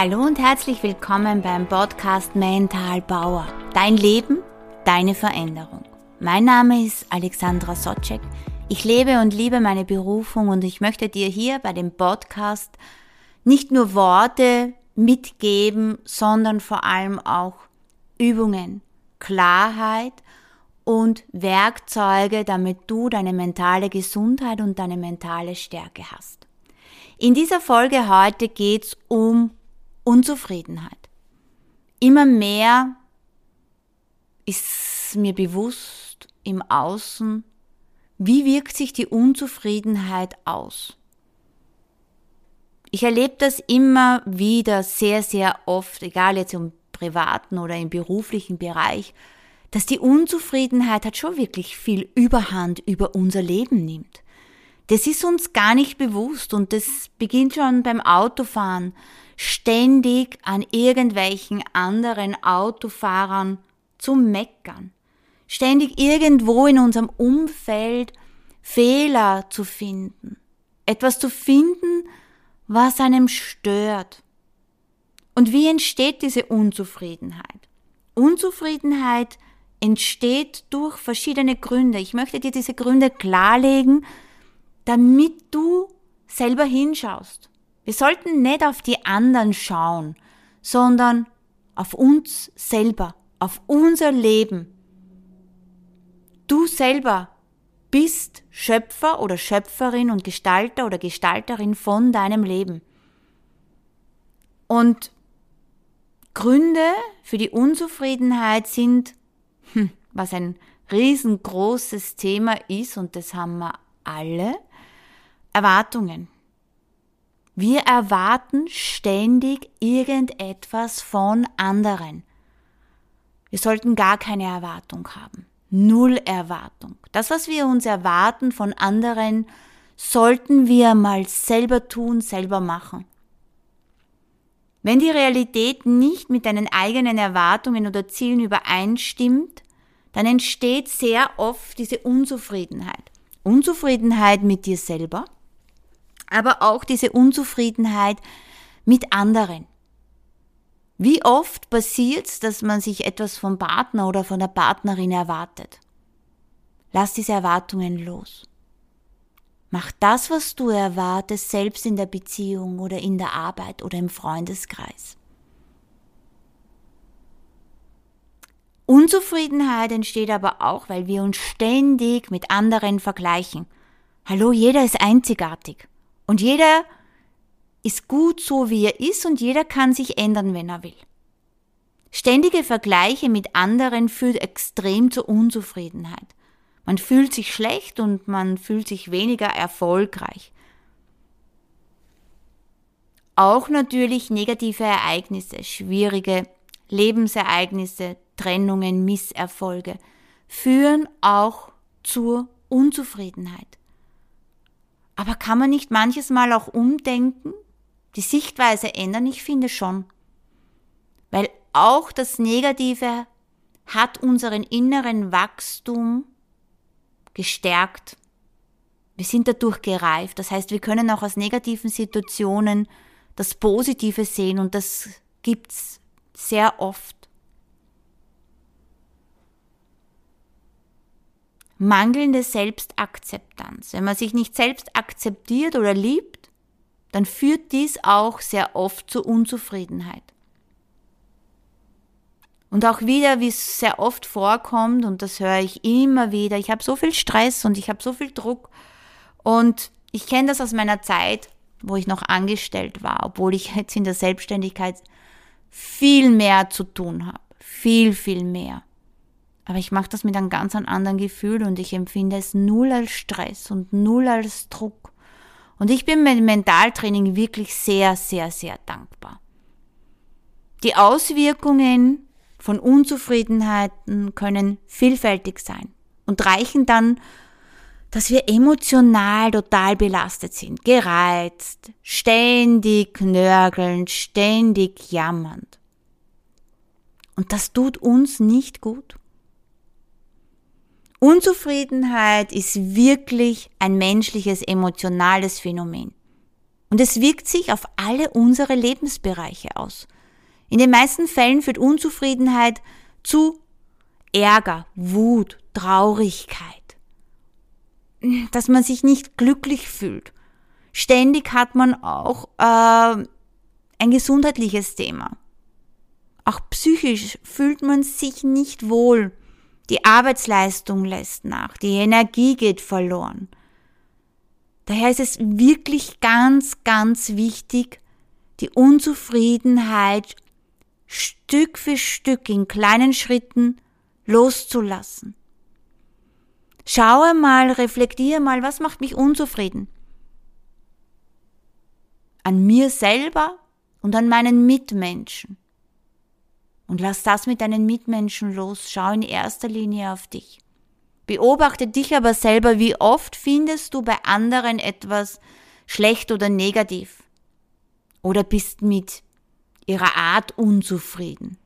Hallo und herzlich willkommen beim Podcast Mental Bauer. Dein Leben, deine Veränderung. Mein Name ist Alexandra Socek. Ich lebe und liebe meine Berufung und ich möchte dir hier bei dem Podcast nicht nur Worte mitgeben, sondern vor allem auch Übungen, Klarheit und Werkzeuge, damit du deine mentale Gesundheit und deine mentale Stärke hast. In dieser Folge heute geht's um Unzufriedenheit. Immer mehr ist mir bewusst im Außen, wie wirkt sich die Unzufriedenheit aus. Ich erlebe das immer wieder sehr, sehr oft, egal jetzt im privaten oder im beruflichen Bereich, dass die Unzufriedenheit hat schon wirklich viel Überhand über unser Leben nimmt. Das ist uns gar nicht bewusst und das beginnt schon beim Autofahren, ständig an irgendwelchen anderen Autofahrern zu meckern, ständig irgendwo in unserem Umfeld Fehler zu finden, etwas zu finden, was einem stört. Und wie entsteht diese Unzufriedenheit? Unzufriedenheit entsteht durch verschiedene Gründe. Ich möchte dir diese Gründe klarlegen, damit du selber hinschaust. Wir sollten nicht auf die anderen schauen, sondern auf uns selber, auf unser Leben. Du selber bist Schöpfer oder Schöpferin und Gestalter oder Gestalterin von deinem Leben. Und Gründe für die Unzufriedenheit sind hm, was ein riesengroßes Thema ist, und das haben wir alle, Erwartungen. Wir erwarten ständig irgendetwas von anderen. Wir sollten gar keine Erwartung haben. Null Erwartung. Das, was wir uns erwarten von anderen, sollten wir mal selber tun, selber machen. Wenn die Realität nicht mit deinen eigenen Erwartungen oder Zielen übereinstimmt, dann entsteht sehr oft diese Unzufriedenheit. Unzufriedenheit mit dir selber, aber auch diese Unzufriedenheit mit anderen. Wie oft passiert es, dass man sich etwas vom Partner oder von der Partnerin erwartet? Lass diese Erwartungen los. Mach das, was du erwartest, selbst in der Beziehung oder in der Arbeit oder im Freundeskreis. Unzufriedenheit entsteht aber auch, weil wir uns ständig mit anderen vergleichen. Hallo, jeder ist einzigartig. Und jeder ist gut so, wie er ist und jeder kann sich ändern, wenn er will. Ständige Vergleiche mit anderen führt extrem zur Unzufriedenheit. Man fühlt sich schlecht und man fühlt sich weniger erfolgreich. Auch natürlich negative Ereignisse, schwierige Lebensereignisse, Trennungen, Misserfolge führen auch zur Unzufriedenheit. Aber kann man nicht manches Mal auch umdenken, die Sichtweise ändern? Ich finde schon. Weil auch das Negative hat unseren inneren Wachstum gestärkt. Wir sind dadurch gereift. Das heißt, wir können auch aus negativen Situationen das Positive sehen und das gibt's sehr oft. Mangelnde Selbstakzeptanz. Wenn man sich nicht selbst akzeptiert oder liebt, dann führt dies auch sehr oft zur Unzufriedenheit. Und auch wieder, wie es sehr oft vorkommt, und das höre ich immer wieder, ich habe so viel Stress und ich habe so viel Druck. Und ich kenne das aus meiner Zeit, wo ich noch angestellt war, obwohl ich jetzt in der Selbstständigkeit viel mehr zu tun habe. Viel, viel mehr. Aber ich mache das mit einem ganz anderen Gefühl und ich empfinde es null als Stress und null als Druck. Und ich bin mit Mentaltraining wirklich sehr, sehr, sehr dankbar. Die Auswirkungen von Unzufriedenheiten können vielfältig sein und reichen dann, dass wir emotional total belastet sind, gereizt, ständig nörgelnd, ständig jammernd. Und das tut uns nicht gut. Unzufriedenheit ist wirklich ein menschliches, emotionales Phänomen. Und es wirkt sich auf alle unsere Lebensbereiche aus. In den meisten Fällen führt Unzufriedenheit zu Ärger, Wut, Traurigkeit, dass man sich nicht glücklich fühlt. Ständig hat man auch äh, ein gesundheitliches Thema. Auch psychisch fühlt man sich nicht wohl. Die Arbeitsleistung lässt nach, die Energie geht verloren. Daher ist es wirklich ganz, ganz wichtig, die Unzufriedenheit Stück für Stück in kleinen Schritten loszulassen. Schaue mal, reflektiere mal, was macht mich unzufrieden? An mir selber und an meinen Mitmenschen. Und lass das mit deinen Mitmenschen los. Schau in erster Linie auf dich. Beobachte dich aber selber, wie oft findest du bei anderen etwas schlecht oder negativ. Oder bist mit ihrer Art unzufrieden.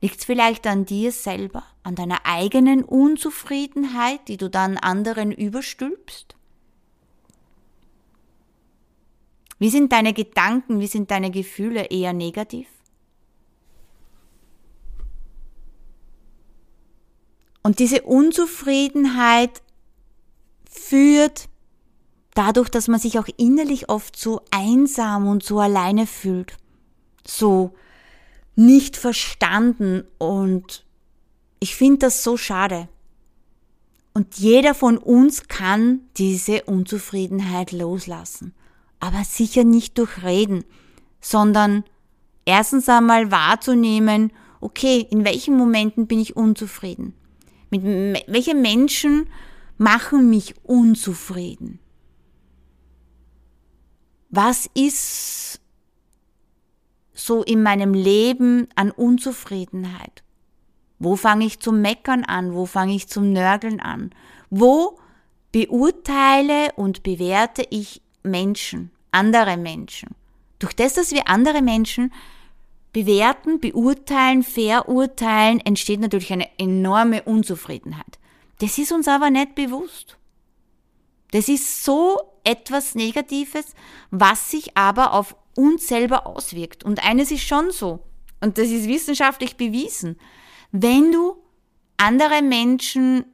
Liegt es vielleicht an dir selber, an deiner eigenen Unzufriedenheit, die du dann anderen überstülpst? Wie sind deine Gedanken, wie sind deine Gefühle eher negativ? Und diese Unzufriedenheit führt dadurch, dass man sich auch innerlich oft so einsam und so alleine fühlt, so nicht verstanden und ich finde das so schade. Und jeder von uns kann diese Unzufriedenheit loslassen. Aber sicher nicht durch Reden, sondern erstens einmal wahrzunehmen, okay, in welchen Momenten bin ich unzufrieden? Mit welche Menschen machen mich unzufrieden? Was ist so in meinem Leben an Unzufriedenheit? Wo fange ich zum Meckern an? Wo fange ich zum Nörgeln an? Wo beurteile und bewerte ich Menschen, andere Menschen? Durch das, dass wir andere Menschen bewerten, beurteilen, verurteilen, entsteht natürlich eine enorme Unzufriedenheit. Das ist uns aber nicht bewusst. Das ist so etwas Negatives, was sich aber auf uns selber auswirkt. Und eines ist schon so, und das ist wissenschaftlich bewiesen, wenn du andere Menschen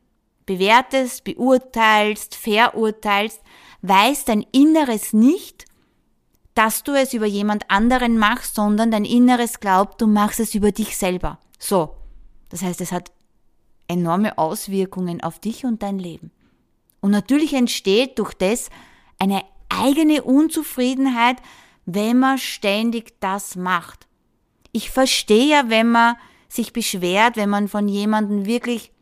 bewertest, beurteilst, verurteilst, weiß dein Inneres nicht, dass du es über jemand anderen machst, sondern dein Inneres glaubt, du machst es über dich selber. So. Das heißt, es hat enorme Auswirkungen auf dich und dein Leben. Und natürlich entsteht durch das eine eigene Unzufriedenheit, wenn man ständig das macht. Ich verstehe ja, wenn man sich beschwert, wenn man von jemandem wirklich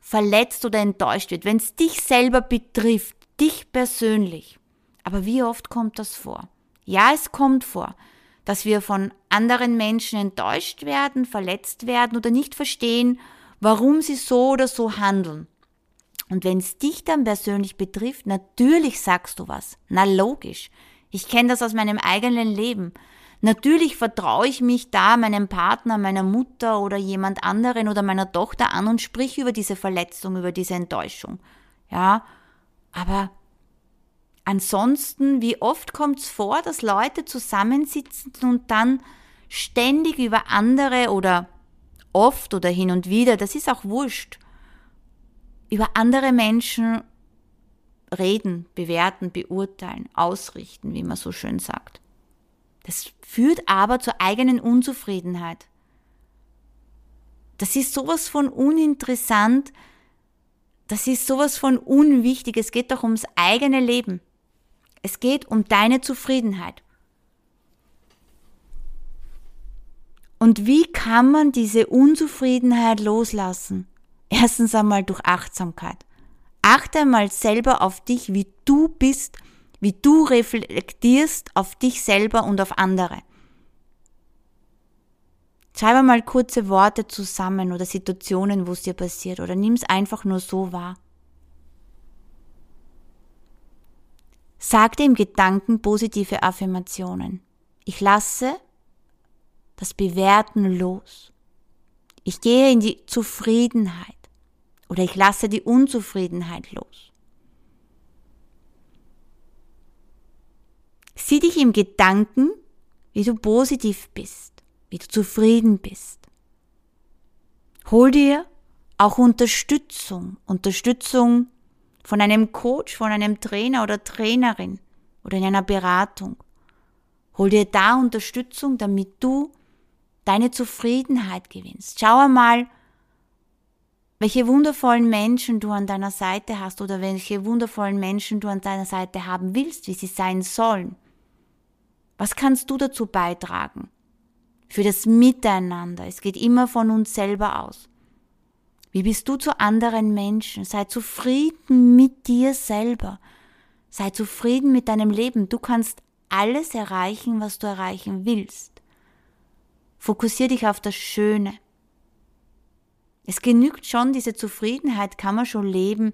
verletzt oder enttäuscht wird, wenn es dich selber betrifft, dich persönlich. Aber wie oft kommt das vor? Ja, es kommt vor, dass wir von anderen Menschen enttäuscht werden, verletzt werden oder nicht verstehen, warum sie so oder so handeln. Und wenn es dich dann persönlich betrifft, natürlich sagst du was. Na logisch. Ich kenne das aus meinem eigenen Leben. Natürlich vertraue ich mich da meinem Partner, meiner Mutter oder jemand anderen oder meiner Tochter an und sprich über diese Verletzung, über diese Enttäuschung. Ja, aber Ansonsten, wie oft kommt es vor, dass Leute zusammensitzen und dann ständig über andere oder oft oder hin und wieder, das ist auch wurscht, über andere Menschen reden, bewerten, beurteilen, ausrichten, wie man so schön sagt. Das führt aber zur eigenen Unzufriedenheit. Das ist sowas von uninteressant, das ist sowas von unwichtig, es geht doch ums eigene Leben. Es geht um deine Zufriedenheit. Und wie kann man diese Unzufriedenheit loslassen? Erstens einmal durch Achtsamkeit. Achte einmal selber auf dich, wie du bist, wie du reflektierst auf dich selber und auf andere. Schreibe mal kurze Worte zusammen oder Situationen, wo es dir passiert oder nimm es einfach nur so wahr. Sagte im Gedanken positive Affirmationen. Ich lasse das Bewerten los. Ich gehe in die Zufriedenheit oder ich lasse die Unzufriedenheit los. Sieh dich im Gedanken, wie du positiv bist, wie du zufrieden bist. Hol dir auch Unterstützung, Unterstützung von einem Coach, von einem Trainer oder Trainerin oder in einer Beratung. Hol dir da Unterstützung, damit du deine Zufriedenheit gewinnst. Schau einmal, welche wundervollen Menschen du an deiner Seite hast oder welche wundervollen Menschen du an deiner Seite haben willst, wie sie sein sollen. Was kannst du dazu beitragen? Für das Miteinander. Es geht immer von uns selber aus. Wie bist du zu anderen Menschen? Sei zufrieden mit dir selber. Sei zufrieden mit deinem Leben. Du kannst alles erreichen, was du erreichen willst. Fokussier dich auf das Schöne. Es genügt schon, diese Zufriedenheit kann man schon leben,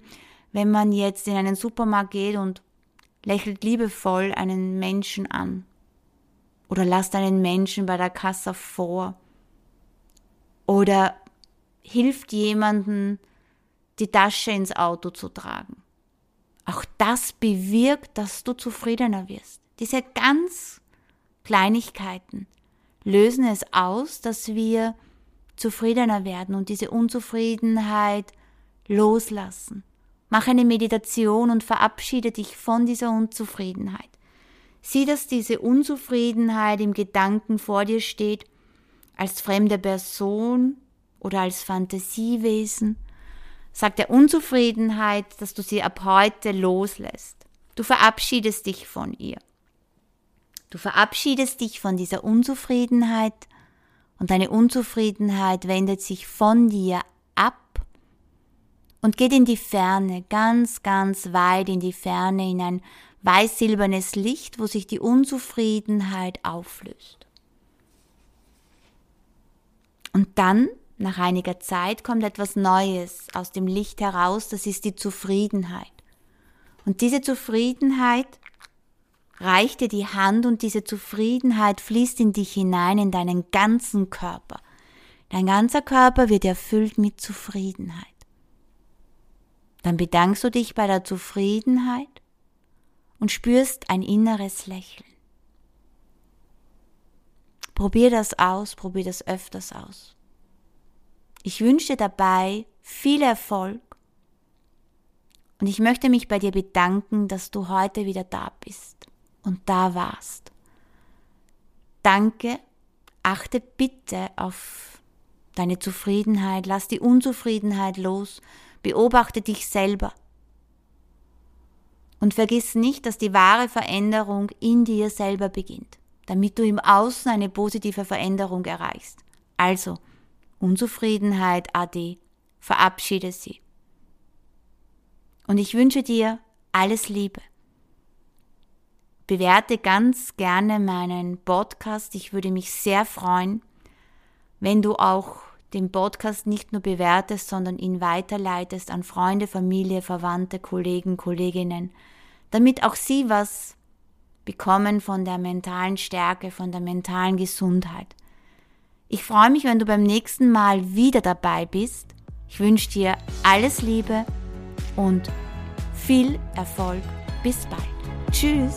wenn man jetzt in einen Supermarkt geht und lächelt liebevoll einen Menschen an. Oder lasst einen Menschen bei der Kasse vor. Oder hilft jemanden, die Tasche ins Auto zu tragen. Auch das bewirkt, dass du zufriedener wirst. Diese ganz Kleinigkeiten lösen es aus, dass wir zufriedener werden und diese Unzufriedenheit loslassen. Mach eine Meditation und verabschiede dich von dieser Unzufriedenheit. Sieh, dass diese Unzufriedenheit im Gedanken vor dir steht, als fremde Person oder als Fantasiewesen. Sag der Unzufriedenheit, dass du sie ab heute loslässt. Du verabschiedest dich von ihr. Du verabschiedest dich von dieser Unzufriedenheit und deine Unzufriedenheit wendet sich von dir ab und geht in die Ferne, ganz, ganz weit in die Ferne, in ein weiß-silbernes Licht, wo sich die Unzufriedenheit auflöst. Und dann nach einiger Zeit kommt etwas Neues aus dem Licht heraus, das ist die Zufriedenheit. Und diese Zufriedenheit reicht dir die Hand und diese Zufriedenheit fließt in dich hinein, in deinen ganzen Körper. Dein ganzer Körper wird erfüllt mit Zufriedenheit. Dann bedankst du dich bei der Zufriedenheit und spürst ein inneres Lächeln. Probier das aus, probier das öfters aus. Ich wünsche dabei viel Erfolg und ich möchte mich bei dir bedanken, dass du heute wieder da bist und da warst. Danke, achte bitte auf deine Zufriedenheit, lass die Unzufriedenheit los, beobachte dich selber. Und vergiss nicht, dass die wahre Veränderung in dir selber beginnt, damit du im Außen eine positive Veränderung erreichst. Also, Unzufriedenheit ade, verabschiede sie. Und ich wünsche dir alles Liebe. Bewerte ganz gerne meinen Podcast. Ich würde mich sehr freuen, wenn du auch den Podcast nicht nur bewertest, sondern ihn weiterleitest an Freunde, Familie, Verwandte, Kollegen, Kolleginnen, damit auch sie was bekommen von der mentalen Stärke, von der mentalen Gesundheit. Ich freue mich, wenn du beim nächsten Mal wieder dabei bist. Ich wünsche dir alles Liebe und viel Erfolg. Bis bald. Tschüss.